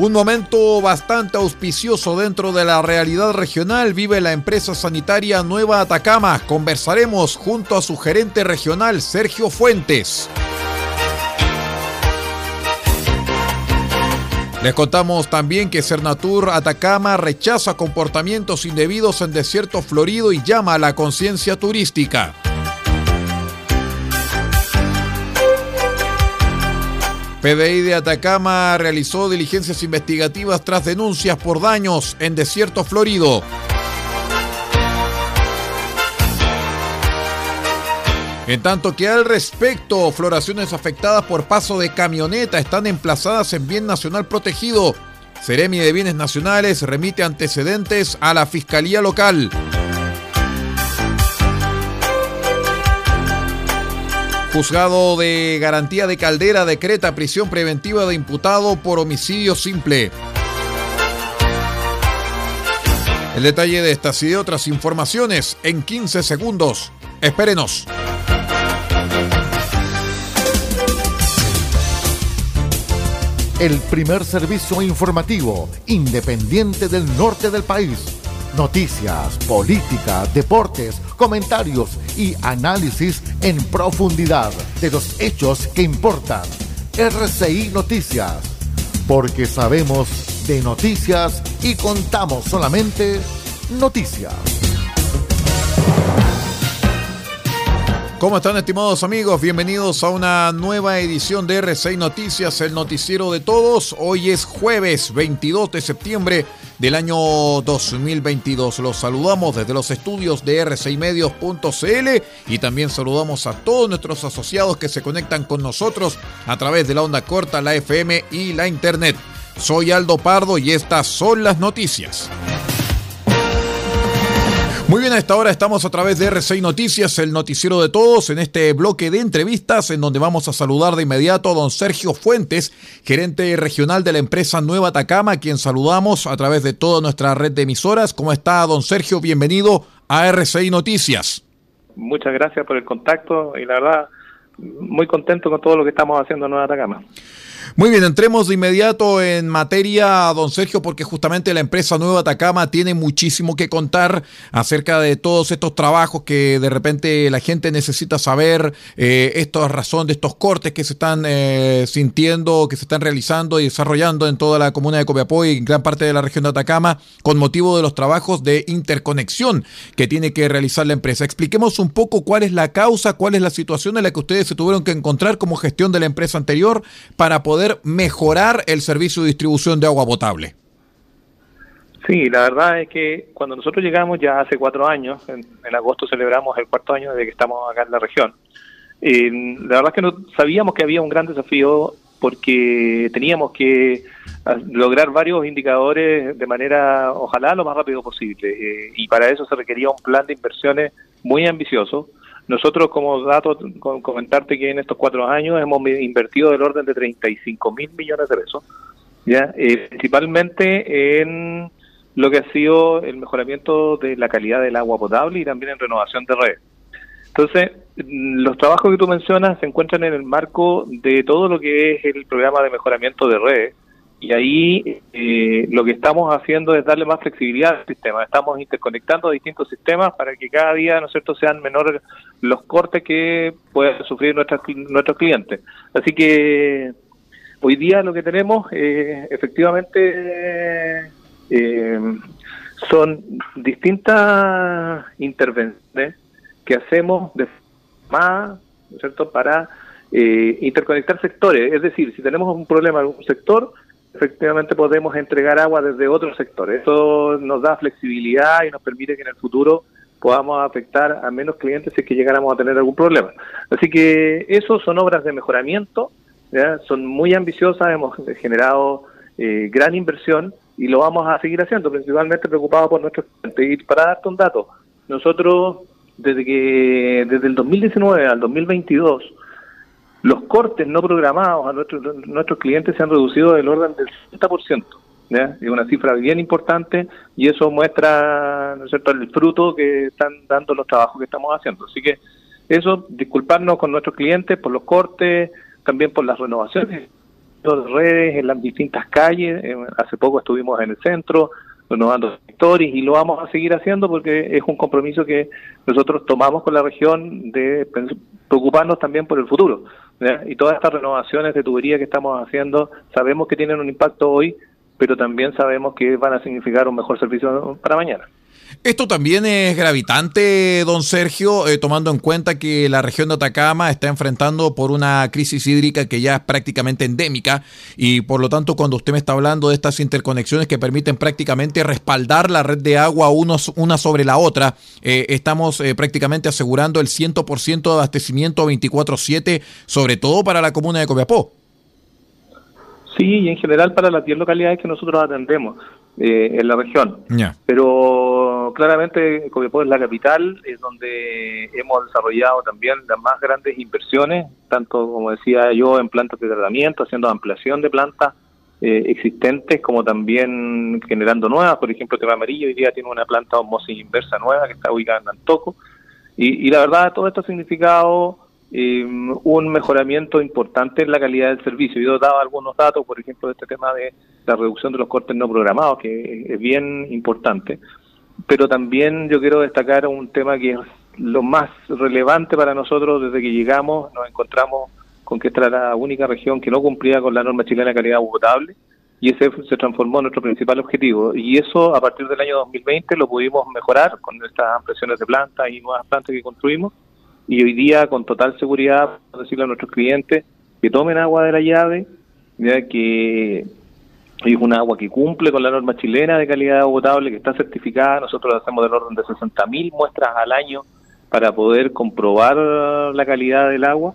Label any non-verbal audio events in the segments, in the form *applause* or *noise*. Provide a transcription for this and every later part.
Un momento bastante auspicioso dentro de la realidad regional vive la empresa sanitaria Nueva Atacama. Conversaremos junto a su gerente regional Sergio Fuentes. Les contamos también que Cernatur Atacama rechaza comportamientos indebidos en desierto florido y llama a la conciencia turística. PDI de Atacama realizó diligencias investigativas tras denuncias por daños en desierto florido. En tanto que al respecto, floraciones afectadas por paso de camioneta están emplazadas en bien nacional protegido. Seremi de Bienes Nacionales remite antecedentes a la Fiscalía Local. Juzgado de Garantía de Caldera decreta prisión preventiva de imputado por homicidio simple. El detalle de estas y de otras informaciones en 15 segundos. Espérenos. El primer servicio informativo independiente del norte del país. Noticias, política, deportes, comentarios y análisis en profundidad de los hechos que importan. RCI Noticias. Porque sabemos de noticias y contamos solamente noticias. ¿Cómo están estimados amigos? Bienvenidos a una nueva edición de R6 Noticias, el noticiero de todos. Hoy es jueves 22 de septiembre del año 2022. Los saludamos desde los estudios de r6medios.cl y también saludamos a todos nuestros asociados que se conectan con nosotros a través de la onda corta, la FM y la Internet. Soy Aldo Pardo y estas son las noticias. Muy bien, a esta hora estamos a través de R6 Noticias, el noticiero de todos, en este bloque de entrevistas en donde vamos a saludar de inmediato a don Sergio Fuentes, gerente regional de la empresa Nueva Atacama, quien saludamos a través de toda nuestra red de emisoras. ¿Cómo está, don Sergio? Bienvenido a R6 Noticias. Muchas gracias por el contacto y la verdad, muy contento con todo lo que estamos haciendo en Nueva Atacama. Muy bien, entremos de inmediato en materia, don Sergio, porque justamente la empresa Nueva Atacama tiene muchísimo que contar acerca de todos estos trabajos que de repente la gente necesita saber, eh, esta razón de estos cortes que se están eh, sintiendo, que se están realizando y desarrollando en toda la comuna de Copiapó y en gran parte de la región de Atacama, con motivo de los trabajos de interconexión que tiene que realizar la empresa. Expliquemos un poco cuál es la causa, cuál es la situación en la que ustedes se tuvieron que encontrar como gestión de la empresa anterior para poder mejorar el servicio de distribución de agua potable? Sí, la verdad es que cuando nosotros llegamos ya hace cuatro años, en, agosto celebramos el cuarto año de que estamos acá en la región, la verdad es que no sabíamos que había un gran desafío porque teníamos que ah, lograr varios indicadores de manera, ojalá, lo más rápido posible. Eh, y para eso se requería un plan de inversiones muy ambicioso nosotros, como dato, comentarte que en estos cuatro años hemos invertido del orden de 35 mil millones de pesos, ¿ya? Eh, principalmente en lo que ha sido el mejoramiento de la calidad del agua potable y también en renovación de redes. Entonces, los trabajos que tú mencionas se encuentran en el marco de todo lo que es el programa de mejoramiento de redes y ahí eh, lo que estamos haciendo es darle más flexibilidad al sistema. Estamos interconectando distintos sistemas para que cada día, ¿no es cierto?, sean menores los cortes que puedan sufrir nuestros nuestros clientes. Así que hoy día lo que tenemos eh, efectivamente eh, son distintas intervenciones que hacemos de más, ¿no es cierto?, para eh, interconectar sectores. Es decir, si tenemos un problema en un sector, efectivamente podemos entregar agua desde otro sector. Eso nos da flexibilidad y nos permite que en el futuro podamos afectar a menos clientes si es que llegáramos a tener algún problema. Así que eso son obras de mejoramiento, son muy ambiciosas, hemos generado eh, gran inversión y lo vamos a seguir haciendo, principalmente preocupados por nuestros clientes. Y para darte un dato, nosotros desde que desde el 2019 al 2022 los cortes no programados a nuestros nuestros clientes se han reducido del orden del 60%. ¿ya? Es una cifra bien importante y eso muestra el fruto que están dando los trabajos que estamos haciendo. Así que eso, disculparnos con nuestros clientes por los cortes, también por las renovaciones de redes en las distintas calles. Eh, hace poco estuvimos en el centro renovando sectores y lo vamos a seguir haciendo porque es un compromiso que nosotros tomamos con la región de preocuparnos también por el futuro. Y todas estas renovaciones de tubería que estamos haciendo sabemos que tienen un impacto hoy, pero también sabemos que van a significar un mejor servicio para mañana. Esto también es gravitante, don Sergio, eh, tomando en cuenta que la región de Atacama está enfrentando por una crisis hídrica que ya es prácticamente endémica y por lo tanto cuando usted me está hablando de estas interconexiones que permiten prácticamente respaldar la red de agua una sobre la otra, eh, estamos eh, prácticamente asegurando el 100% de abastecimiento 24/7, sobre todo para la comuna de Copiapó. Sí, y en general para las 10 localidades que nosotros atendemos eh, en la región. Pero claramente Copiapó es la capital, es donde hemos desarrollado también las más grandes inversiones, tanto como decía yo en plantas de tratamiento, haciendo ampliación de plantas eh, existentes, como también generando nuevas. Por ejemplo, Tema Amarillo hoy día tiene una planta osmosis inversa nueva que está ubicada en Antoco. Y, y la verdad, todo esto ha significado eh, un mejoramiento importante en la calidad del servicio. Yo daba algunos datos, por ejemplo, de este tema de la reducción de los cortes no programados, que es bien importante, pero también yo quiero destacar un tema que es lo más relevante para nosotros desde que llegamos, nos encontramos con que esta era la única región que no cumplía con la norma chilena de calidad potable y ese se transformó en nuestro principal objetivo. Y eso a partir del año 2020 lo pudimos mejorar con estas ampliaciones de plantas y nuevas plantas que construimos y hoy día con total seguridad decirle a nuestros clientes que tomen agua de la llave, que es un agua que cumple con la norma chilena de calidad potable, que está certificada, nosotros hacemos del orden de 60.000 muestras al año para poder comprobar la calidad del agua.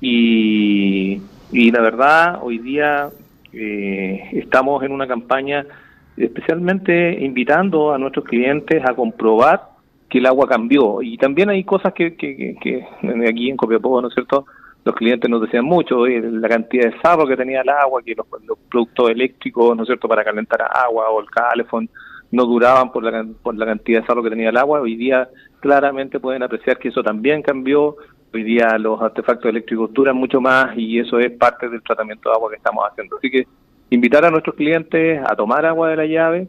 Y, y la verdad hoy día eh, estamos en una campaña especialmente invitando a nuestros clientes a comprobar que el agua cambió. Y también hay cosas que, que, que, aquí en Copiapó, ¿no es cierto? Los clientes nos decían mucho, la cantidad de sarro que tenía el agua, que los, productos eléctricos, ¿no es cierto?, para calentar agua o el calefón no duraban por la, por la cantidad de sarro que tenía el agua. Hoy día claramente pueden apreciar que eso también cambió. Hoy día los artefactos eléctricos duran mucho más y eso es parte del tratamiento de agua que estamos haciendo. Así que invitar a nuestros clientes a tomar agua de la llave,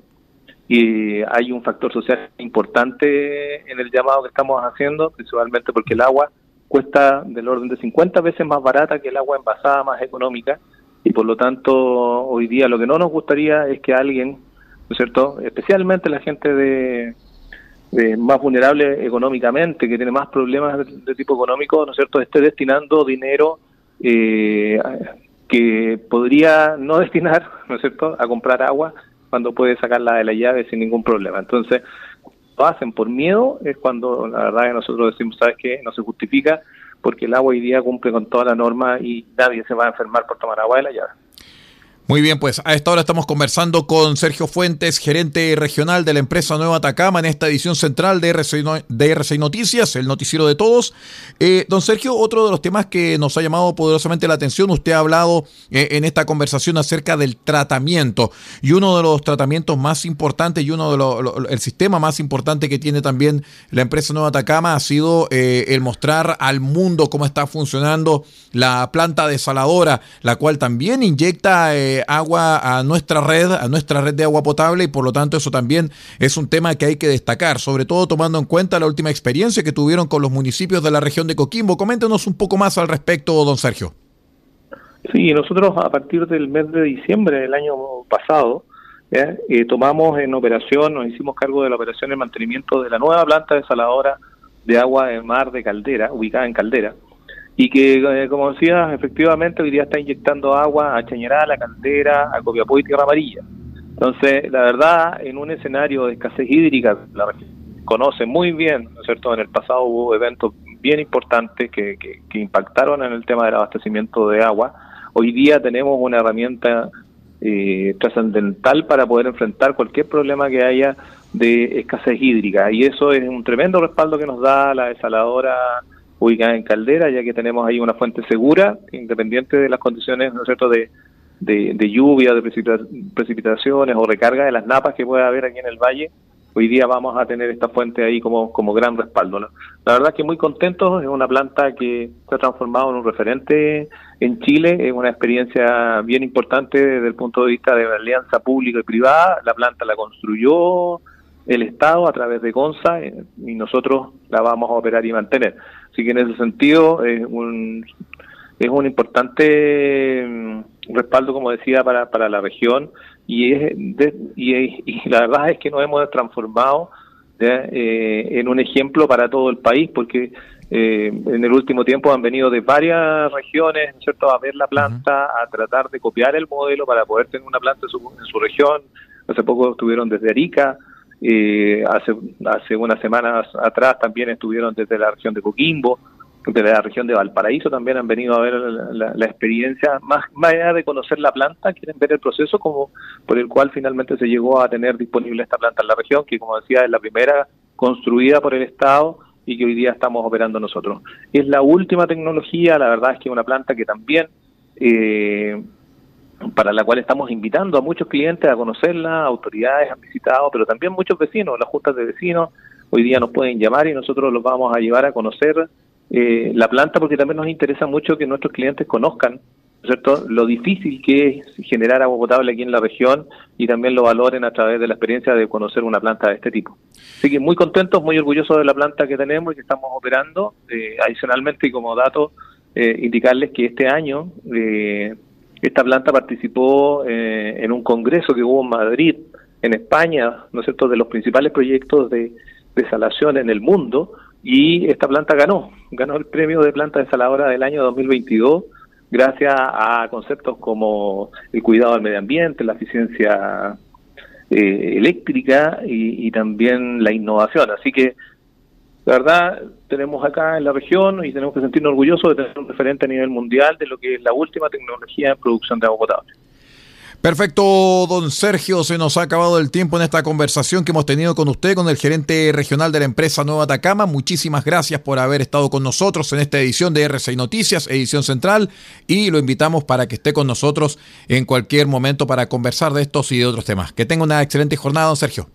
y hay un factor social importante en el llamado que estamos haciendo, principalmente porque el agua cuesta del orden de 50 veces más barata que el agua envasada más económica y por lo tanto hoy día lo que no nos gustaría es que alguien, ¿no es cierto?, especialmente la gente de, más vulnerable económicamente, que tiene más problemas de, tipo económico, ¿no es cierto?, esté destinando dinero eh, que podría no *laughs* destinar, ¿no es cierto?, a comprar agua cuando puede sacarla de la llave sin ningún problema. Entonces, lo hacen por miedo, es cuando la verdad que nosotros decimos, ¿sabes qué? No se justifica porque el agua hoy día cumple con toda la norma y nadie se va a enfermar por tomar agua de la llave. Muy bien, pues a esta hora estamos conversando con Sergio Fuentes, gerente regional de la empresa Nueva Atacama, en esta edición central de RCI, Noticias, el noticiero de todos. Eh, don Sergio, otro de los temas que nos ha llamado poderosamente la atención, usted ha hablado eh, en esta conversación acerca del tratamiento y uno de los tratamientos más importantes y uno de los, el sistema más importante que tiene también la empresa Nueva Atacama ha sido eh, el mostrar al mundo cómo está funcionando la planta desaladora, la cual también inyecta agua a nuestra red, a nuestra red de agua potable y por lo tanto eso también es un tema que hay que destacar, sobre todo tomando en cuenta la última experiencia que tuvieron con los municipios de la región de Coquimbo. Coméntenos un poco más al respecto, don Sergio. Sí, nosotros a partir del mes de diciembre del año pasado eh, tomamos en operación, nos hicimos cargo de la operación de mantenimiento de la nueva planta desaladora de agua de mar de Caldera, ubicada en Caldera, y que, eh, como decía, efectivamente hoy día está inyectando agua a Chañaral, a Caldera, a Copiapó y Tierra Amarilla. Entonces, la verdad, en un escenario de escasez hídrica, la conoce muy bien, ¿no es cierto? En el pasado hubo eventos bien importantes que, que, impactaron en el tema del abastecimiento de agua. Hoy día tenemos una herramienta eh, trascendental para poder enfrentar cualquier problema que haya de escasez hídrica y eso es un tremendo respaldo que nos da la desaladora ubicada en Caldera, ya que tenemos ahí una fuente segura, independiente de las condiciones, ¿no es cierto?, de, de, lluvia, de precipitaciones o recarga de las napas que pueda haber aquí en el valle. Hoy día vamos a tener esta fuente ahí como, como gran respaldo. La verdad que muy contentos, es una planta que se ha transformado en un referente en Chile, es una experiencia bien importante desde el punto de vista de la alianza pública y privada. La planta la construyó el Estado a través de CONSA eh, y nosotros la vamos a operar y mantener. Así que en ese sentido es un, es un importante mm, respaldo, como decía, para, para la región y, es y, la verdad es que nos hemos transformado eh, en un ejemplo para todo el país porque eh, en el último tiempo han venido de varias regiones ¿cierto? a ver la planta, a tratar de copiar el modelo para poder tener una planta en su, en su región. Hace poco estuvieron desde Arica, eh, hace, hace unas semanas atrás también estuvieron desde la región de Coquimbo, desde la región de Valparaíso también han venido a ver la, experiencia, más, más allá de conocer la planta, quieren ver el proceso como por el cual finalmente se llegó a tener disponible esta planta en la región, que como decía es la primera construida por el Estado y que hoy día estamos operando nosotros. Es la última tecnología, la verdad es que es una planta que también eh, para la cual estamos invitando a muchos clientes a conocerla, autoridades han visitado, pero también muchos vecinos, las juntas de vecinos hoy día nos pueden llamar y nosotros los vamos a llevar a conocer eh, la planta porque también nos interesa mucho que nuestros clientes conozcan ¿cierto? lo difícil que es generar agua potable aquí en la región y también lo valoren a través de la experiencia de conocer una planta de este tipo. Así que muy contentos, muy orgullosos de la planta que tenemos y que estamos operando. Eh, adicionalmente, y como dato, eh, indicarles que este año eh, esta planta participó eh, en un congreso que hubo en Madrid, en España, ¿no es cierto?, de los principales proyectos de desalación en el mundo, y esta planta ganó, ganó el premio de planta desaladora del año 2022 gracias a conceptos como el cuidado del medio ambiente, la eficiencia eh, eléctrica y, y, también la innovación. Así que la verdad, tenemos acá en la región y tenemos que sentirnos orgullosos de tener un referente a nivel mundial de lo que es la última tecnología en producción de agua potable. Perfecto, don Sergio, se nos ha acabado el tiempo en esta conversación que hemos tenido con usted, con el gerente regional de la empresa Nueva Atacama. Muchísimas gracias por haber estado con nosotros en esta edición de R6 Noticias, edición central, y lo invitamos para que esté con nosotros en cualquier momento para conversar de estos y de otros temas. Que tenga una excelente jornada, don Sergio.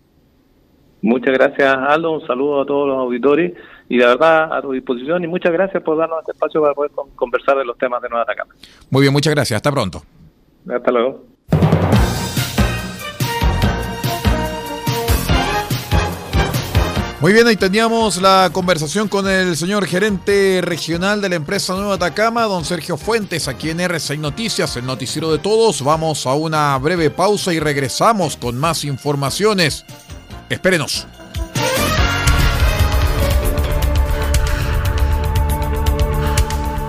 Muchas gracias, Aldo. Un saludo a todos los auditores y de verdad a tu disposición. Y muchas gracias por darnos este espacio para poder conversar de los temas de Nueva Atacama. Muy bien, muchas gracias. Hasta pronto. Hasta luego. Muy bien, ahí teníamos la conversación con el señor gerente regional de la empresa Nueva Atacama, don Sergio Fuentes, aquí en R6 Noticias, el noticiero de todos. Vamos a una breve pausa y regresamos con más informaciones. Espérenos.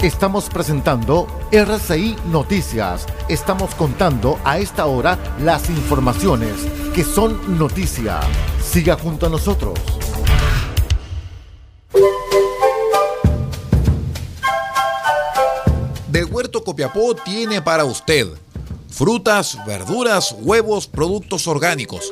Estamos presentando RCI Noticias. Estamos contando a esta hora las informaciones que son noticia. Siga junto a nosotros. De Huerto Copiapó tiene para usted Frutas, verduras, huevos, productos orgánicos.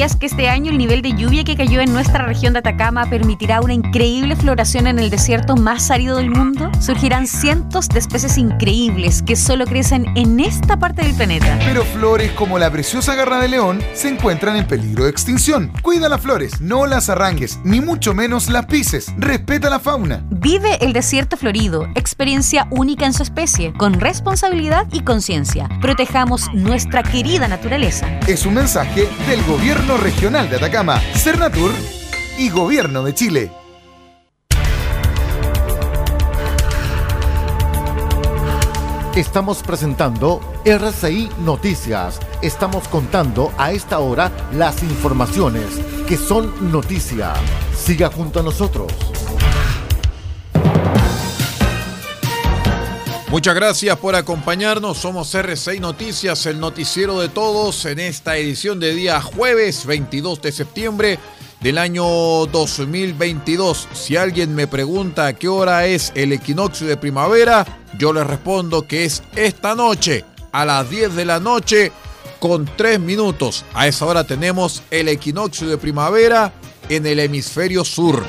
¿Sabías que este año el nivel de lluvia que cayó en nuestra región de Atacama permitirá una increíble floración en el desierto más árido del mundo? Surgirán cientos de especies increíbles que solo crecen en esta parte del planeta. Pero flores como la preciosa garra de león se encuentran en peligro de extinción. Cuida las flores, no las arranques, ni mucho menos las pises. Respeta la fauna. Vive el desierto florido, experiencia única en su especie, con responsabilidad y conciencia. Protejamos nuestra querida naturaleza. Es un mensaje del Gobierno Regional de Atacama, Cernatur y Gobierno de Chile. Estamos presentando RCI Noticias. Estamos contando a esta hora las informaciones que son noticia. Siga junto a nosotros. Muchas gracias por acompañarnos. Somos R6 Noticias, el noticiero de todos en esta edición de día jueves 22 de septiembre del año 2022. Si alguien me pregunta a qué hora es el equinoccio de primavera, yo le respondo que es esta noche a las 10 de la noche con 3 minutos. A esa hora tenemos el equinoccio de primavera en el hemisferio sur.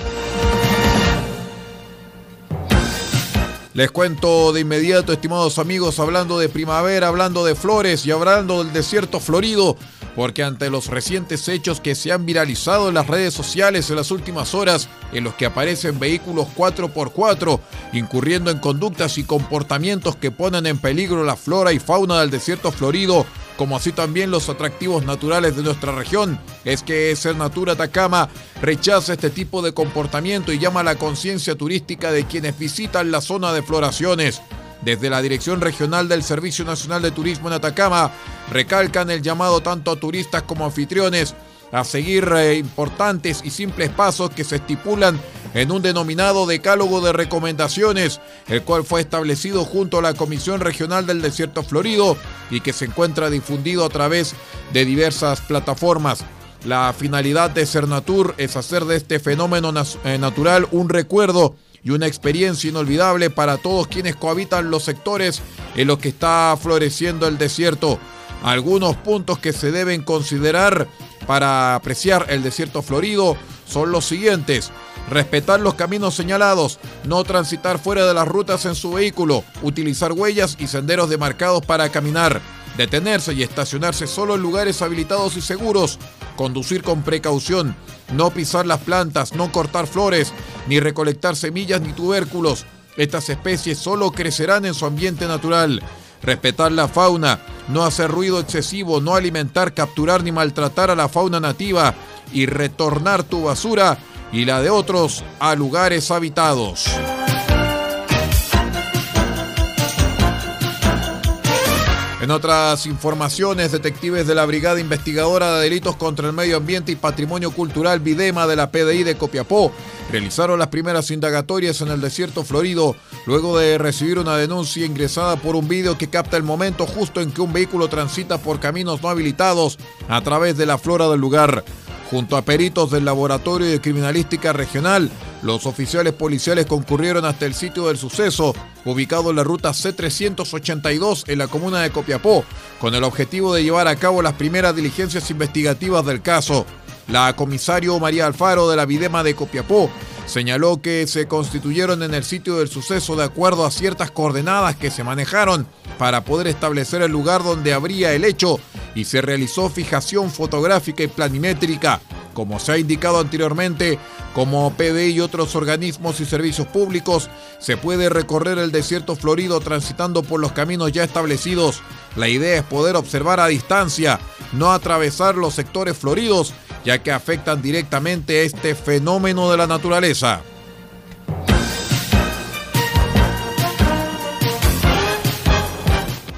Les cuento de inmediato, estimados amigos, hablando de primavera, hablando de flores y hablando del desierto florido, porque ante los recientes hechos que se han viralizado en las redes sociales en las últimas horas, en los que aparecen vehículos 4x4, incurriendo en conductas y comportamientos que ponen en peligro la flora y fauna del desierto florido, como así también los atractivos naturales de nuestra región, es que Natura Atacama rechaza este tipo de comportamiento y llama a la conciencia turística de quienes visitan la zona de floraciones. Desde la Dirección Regional del Servicio Nacional de Turismo en Atacama, recalcan el llamado tanto a turistas como anfitriones a seguir eh, importantes y simples pasos que se estipulan en un denominado decálogo de recomendaciones, el cual fue establecido junto a la Comisión Regional del Desierto Florido y que se encuentra difundido a través de diversas plataformas. La finalidad de Cernatur es hacer de este fenómeno eh, natural un recuerdo y una experiencia inolvidable para todos quienes cohabitan los sectores en los que está floreciendo el desierto. Algunos puntos que se deben considerar para apreciar el desierto florido son los siguientes. Respetar los caminos señalados, no transitar fuera de las rutas en su vehículo, utilizar huellas y senderos demarcados para caminar, detenerse y estacionarse solo en lugares habilitados y seguros, conducir con precaución, no pisar las plantas, no cortar flores, ni recolectar semillas ni tubérculos. Estas especies solo crecerán en su ambiente natural. Respetar la fauna, no hacer ruido excesivo, no alimentar, capturar ni maltratar a la fauna nativa y retornar tu basura y la de otros a lugares habitados. En otras informaciones, detectives de la Brigada Investigadora de Delitos contra el Medio Ambiente y Patrimonio Cultural Videma de la PDI de Copiapó realizaron las primeras indagatorias en el desierto florido luego de recibir una denuncia ingresada por un vídeo que capta el momento justo en que un vehículo transita por caminos no habilitados a través de la flora del lugar. Junto a peritos del Laboratorio de Criminalística Regional, los oficiales policiales concurrieron hasta el sitio del suceso, ubicado en la ruta C382 en la comuna de Copiapó, con el objetivo de llevar a cabo las primeras diligencias investigativas del caso. La comisario María Alfaro de la Videma de Copiapó señaló que se constituyeron en el sitio del suceso de acuerdo a ciertas coordenadas que se manejaron para poder establecer el lugar donde habría el hecho y se realizó fijación fotográfica y planimétrica. Como se ha indicado anteriormente, como PD y otros organismos y servicios públicos, se puede recorrer el desierto florido transitando por los caminos ya establecidos. La idea es poder observar a distancia, no atravesar los sectores floridos, ya que afectan directamente este fenómeno de la naturaleza.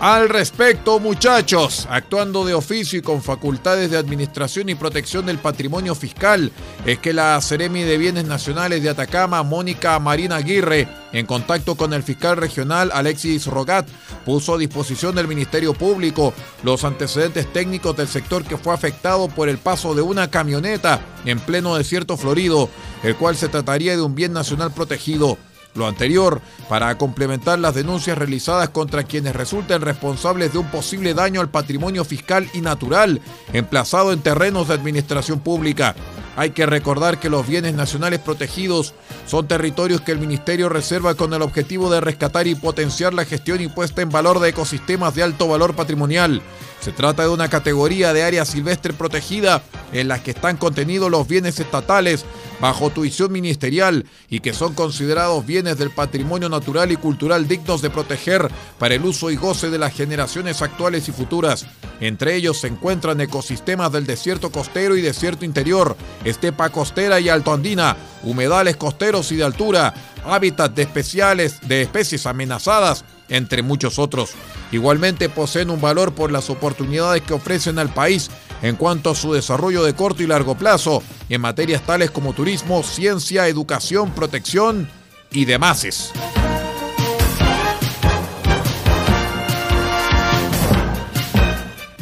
Al respecto, muchachos, actuando de oficio y con facultades de administración y protección del patrimonio fiscal, es que la Ceremi de Bienes Nacionales de Atacama, Mónica Marina Aguirre, en contacto con el fiscal regional Alexis Rogat, puso a disposición del Ministerio Público los antecedentes técnicos del sector que fue afectado por el paso de una camioneta en pleno desierto florido, el cual se trataría de un bien nacional protegido. Lo anterior para complementar las denuncias realizadas contra quienes resulten responsables de un posible daño al patrimonio fiscal y natural emplazado en terrenos de administración pública. Hay que recordar que los bienes nacionales protegidos son territorios que el Ministerio reserva con el objetivo de rescatar y potenciar la gestión y puesta en valor de ecosistemas de alto valor patrimonial. Se trata de una categoría de área silvestre protegida en la que están contenidos los bienes estatales bajo tuición ministerial y que son considerados bienes del patrimonio natural y cultural dignos de proteger para el uso y goce de las generaciones actuales y futuras. Entre ellos se encuentran ecosistemas del desierto costero y desierto interior, estepa costera y altoandina, humedales costeros y de altura, hábitats de, especiales, de especies amenazadas, entre muchos otros. Igualmente poseen un valor por las oportunidades que ofrecen al país en cuanto a su desarrollo de corto y largo plazo, en materias tales como turismo, ciencia, educación, protección y demás.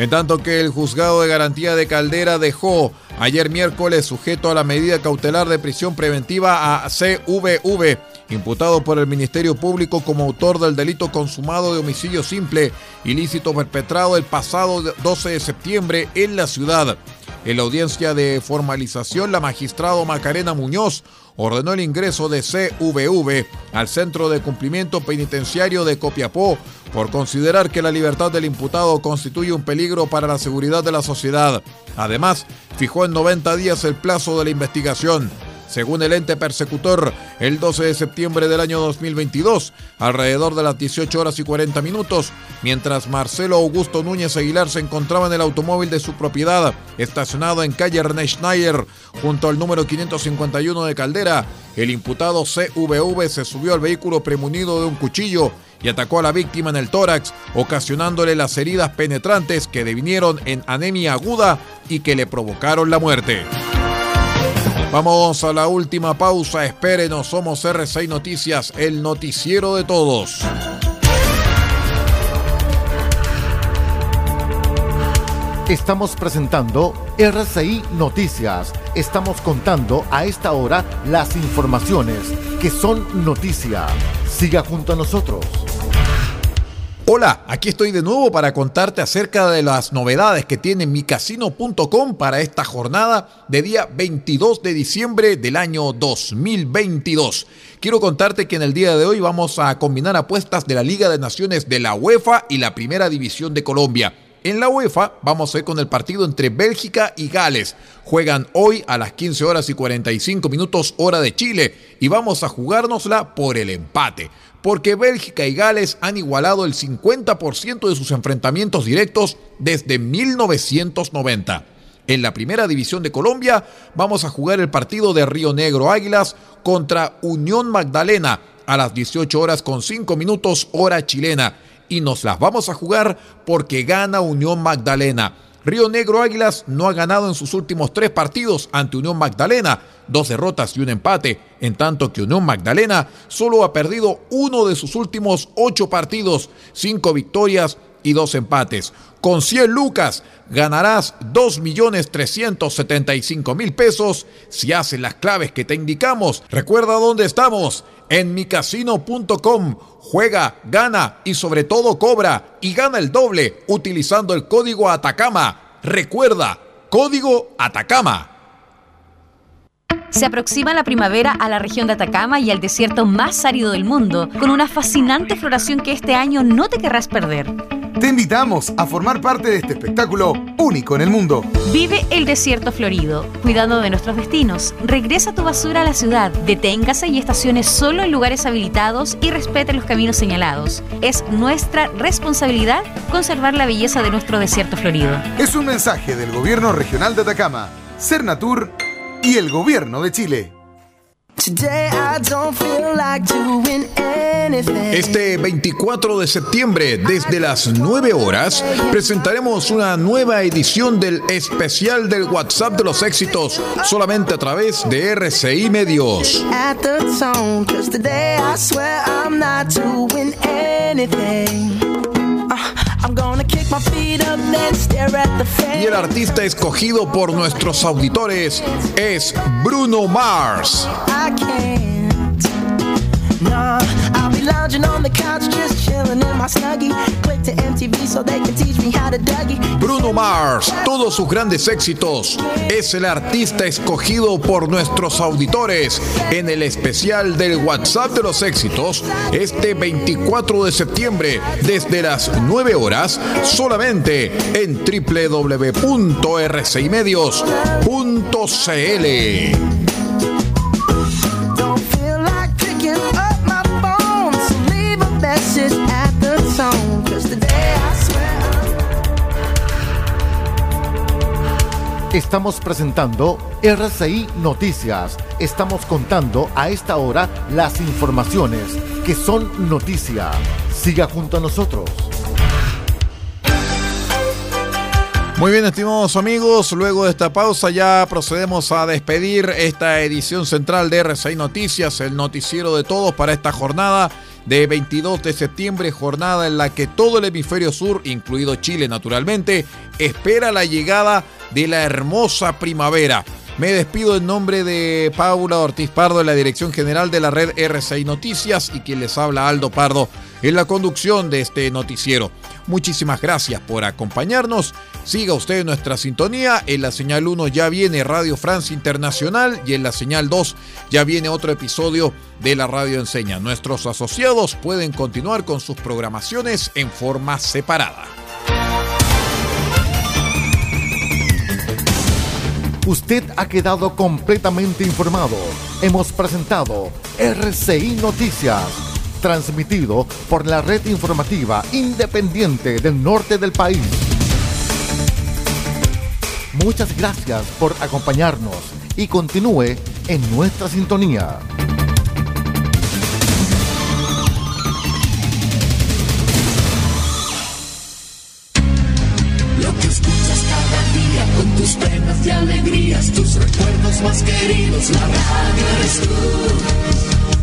En tanto que el juzgado de garantía de Caldera dejó ayer miércoles sujeto a la medida cautelar de prisión preventiva a CVV, imputado por el Ministerio Público como autor del delito consumado de homicidio simple, ilícito perpetrado el pasado 12 de septiembre en la ciudad. En la audiencia de formalización, la magistrado Macarena Muñoz ordenó el ingreso de CVV al Centro de Cumplimiento Penitenciario de Copiapó por considerar que la libertad del imputado constituye un peligro para la seguridad de la sociedad. Además, fijó en 90 días el plazo de la investigación. Según el ente persecutor, el 12 de septiembre del año 2022, alrededor de las 18 horas y 40 minutos, mientras Marcelo Augusto Núñez Aguilar se encontraba en el automóvil de su propiedad, estacionado en calle René Schneider, junto al número 551 de Caldera, el imputado CVV se subió al vehículo premunido de un cuchillo y atacó a la víctima en el tórax, ocasionándole las heridas penetrantes que devinieron en anemia aguda y que le provocaron la muerte. Vamos a la última pausa. Espérenos, somos R6 Noticias, el noticiero de todos. Estamos presentando RCI Noticias. Estamos contando a esta hora las informaciones que son noticia. Siga junto a nosotros. Hola, aquí estoy de nuevo para contarte acerca de las novedades que tiene micasino.com para esta jornada de día 22 de diciembre del año 2022. Quiero contarte que en el día de hoy vamos a combinar apuestas de la Liga de Naciones de la UEFA y la Primera División de Colombia. En la UEFA vamos a ir con el partido entre Bélgica y Gales. Juegan hoy a las 15 horas y 45 minutos hora de Chile y vamos a jugárnosla por el empate. Porque Bélgica y Gales han igualado el 50% de sus enfrentamientos directos desde 1990. En la primera división de Colombia vamos a jugar el partido de Río Negro Águilas contra Unión Magdalena a las 18 horas con 5 minutos hora chilena y nos las vamos a jugar porque gana Unión Magdalena. Río Negro Águilas no ha ganado en sus últimos tres partidos ante Unión Magdalena, dos derrotas y un empate, en tanto que Unión Magdalena solo ha perdido uno de sus últimos ocho partidos, cinco victorias y dos empates. Con 100 lucas ganarás 2.375.000 pesos si haces las claves que te indicamos. Recuerda dónde estamos, en micasino.com. Juega, gana y sobre todo cobra y gana el doble utilizando el código Atacama. Recuerda, código Atacama. Se aproxima la primavera a la región de Atacama y al desierto más árido del mundo, con una fascinante floración que este año no te querrás perder. Te invitamos a formar parte de este espectáculo único en el mundo. Vive el desierto florido, cuidando de nuestros destinos. Regresa tu basura a la ciudad, deténgase y estacione solo en lugares habilitados y respete los caminos señalados. Es nuestra responsabilidad conservar la belleza de nuestro desierto florido. Es un mensaje del Gobierno Regional de Atacama, Cernatur y el Gobierno de Chile. Este 24 de septiembre, desde las 9 horas, presentaremos una nueva edición del especial del WhatsApp de los éxitos, solamente a través de RCI Medios. Y el artista escogido por nuestros auditores es Bruno Mars. Bruno Mars, todos sus grandes éxitos, es el artista escogido por nuestros auditores. En el especial del WhatsApp de los éxitos este 24 de septiembre desde las 9 horas solamente en www.rcimedios.cl. Estamos presentando RCI Noticias. Estamos contando a esta hora las informaciones que son noticia. Siga junto a nosotros. Muy bien, estimados amigos, luego de esta pausa ya procedemos a despedir esta edición central de RCI Noticias, el noticiero de todos para esta jornada de 22 de septiembre, jornada en la que todo el hemisferio sur, incluido Chile naturalmente, espera la llegada de la hermosa primavera. Me despido en nombre de Paula Ortiz Pardo en la dirección general de la red RCI Noticias y quien les habla Aldo Pardo en la conducción de este noticiero. Muchísimas gracias por acompañarnos. Siga usted nuestra sintonía. En la señal 1 ya viene Radio Francia Internacional y en la señal 2 ya viene otro episodio de la Radio Enseña. Nuestros asociados pueden continuar con sus programaciones en forma separada. Usted ha quedado completamente informado. Hemos presentado RCI Noticias, transmitido por la red informativa independiente del norte del país. Muchas gracias por acompañarnos y continúe en nuestra sintonía. Lo que escuchas cada día con tus penas y alegrías, tus recuerdos más queridos, la radio eres tú.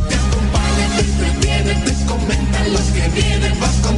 Te acompaña, te entretiene, te comenta lo que viene, va contigo